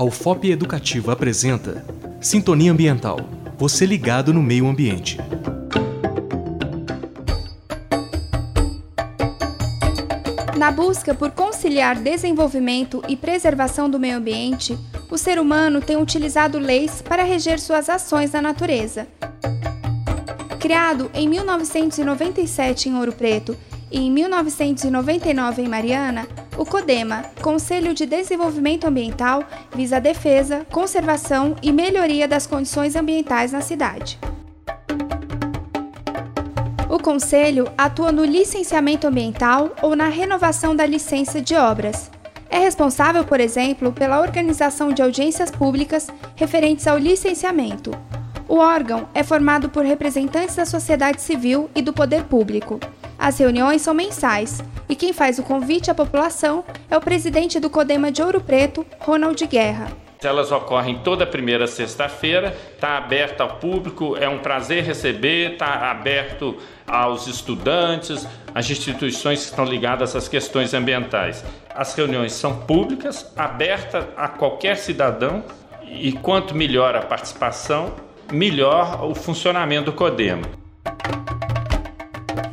A UFOP Educativa apresenta Sintonia Ambiental. Você ligado no meio ambiente. Na busca por conciliar desenvolvimento e preservação do meio ambiente, o ser humano tem utilizado leis para reger suas ações na natureza. Criado em 1997 em Ouro Preto e em 1999 em Mariana, o CODEMA, Conselho de Desenvolvimento Ambiental, visa a defesa, conservação e melhoria das condições ambientais na cidade. O Conselho atua no licenciamento ambiental ou na renovação da licença de obras. É responsável, por exemplo, pela organização de audiências públicas referentes ao licenciamento. O órgão é formado por representantes da sociedade civil e do poder público. As reuniões são mensais e quem faz o convite à população é o presidente do Codema de Ouro Preto, Ronald Guerra. Elas ocorrem toda primeira sexta-feira, está aberto ao público, é um prazer receber, está aberto aos estudantes, às instituições que estão ligadas às questões ambientais. As reuniões são públicas, abertas a qualquer cidadão e quanto melhor a participação, melhor o funcionamento do CODEMA.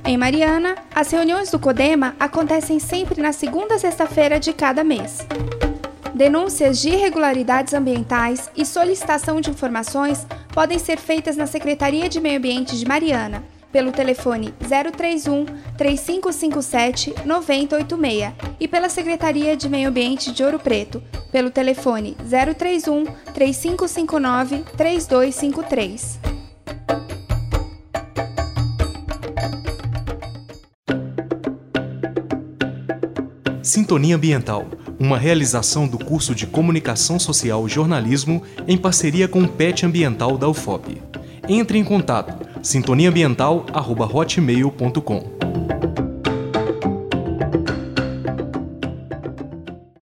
Em Mariana, as reuniões do CODEMA acontecem sempre na segunda sexta-feira de cada mês. Denúncias de irregularidades ambientais e solicitação de informações podem ser feitas na Secretaria de Meio Ambiente de Mariana, pelo telefone 031 3557 9086 e pela Secretaria de Meio Ambiente de Ouro Preto, pelo telefone 031 3559 3253. Sintonia Ambiental uma realização do curso de Comunicação Social e Jornalismo em parceria com o PET Ambiental da UFOP. Entre em contato sintoniaambiental.hotmail.com